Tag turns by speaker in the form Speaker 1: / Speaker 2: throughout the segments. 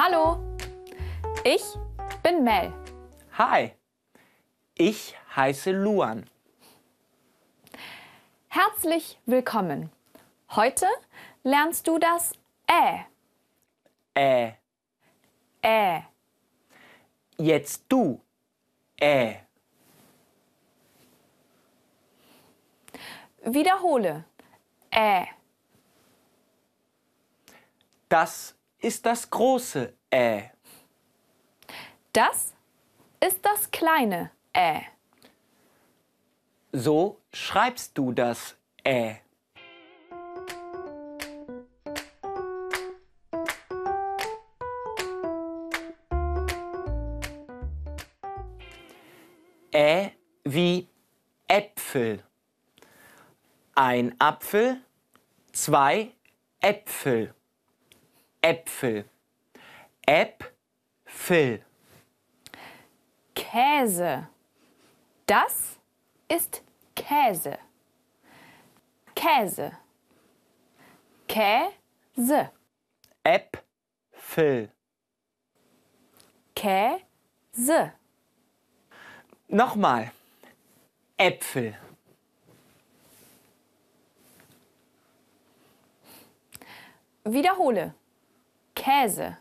Speaker 1: Hallo, ich bin Mel.
Speaker 2: Hi, ich heiße Luan.
Speaker 1: Herzlich willkommen. Heute lernst du das Ä.
Speaker 2: Äh,
Speaker 1: Ä.
Speaker 2: jetzt du. Äh,
Speaker 1: Wiederhole. Ä.
Speaker 2: das ist das große Äh.
Speaker 1: Das ist das kleine Ä.
Speaker 2: So schreibst du das Äh. Ä wie Äpfel. Ein Apfel, zwei Äpfel. Äpfel. Äpfel.
Speaker 1: Käse. Das ist Käse. Käse. Käse.
Speaker 2: Äpfel.
Speaker 1: Käse.
Speaker 2: Nochmal. Äpfel.
Speaker 1: Wiederhole. Käse.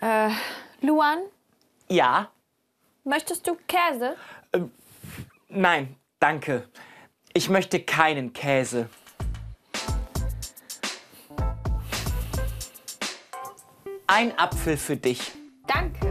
Speaker 1: Äh, Luan,
Speaker 2: Ja?
Speaker 1: möchtest du Käse?
Speaker 2: Nein, danke. Ich möchte keinen Käse. Ein Apfel für dich.
Speaker 1: Danke.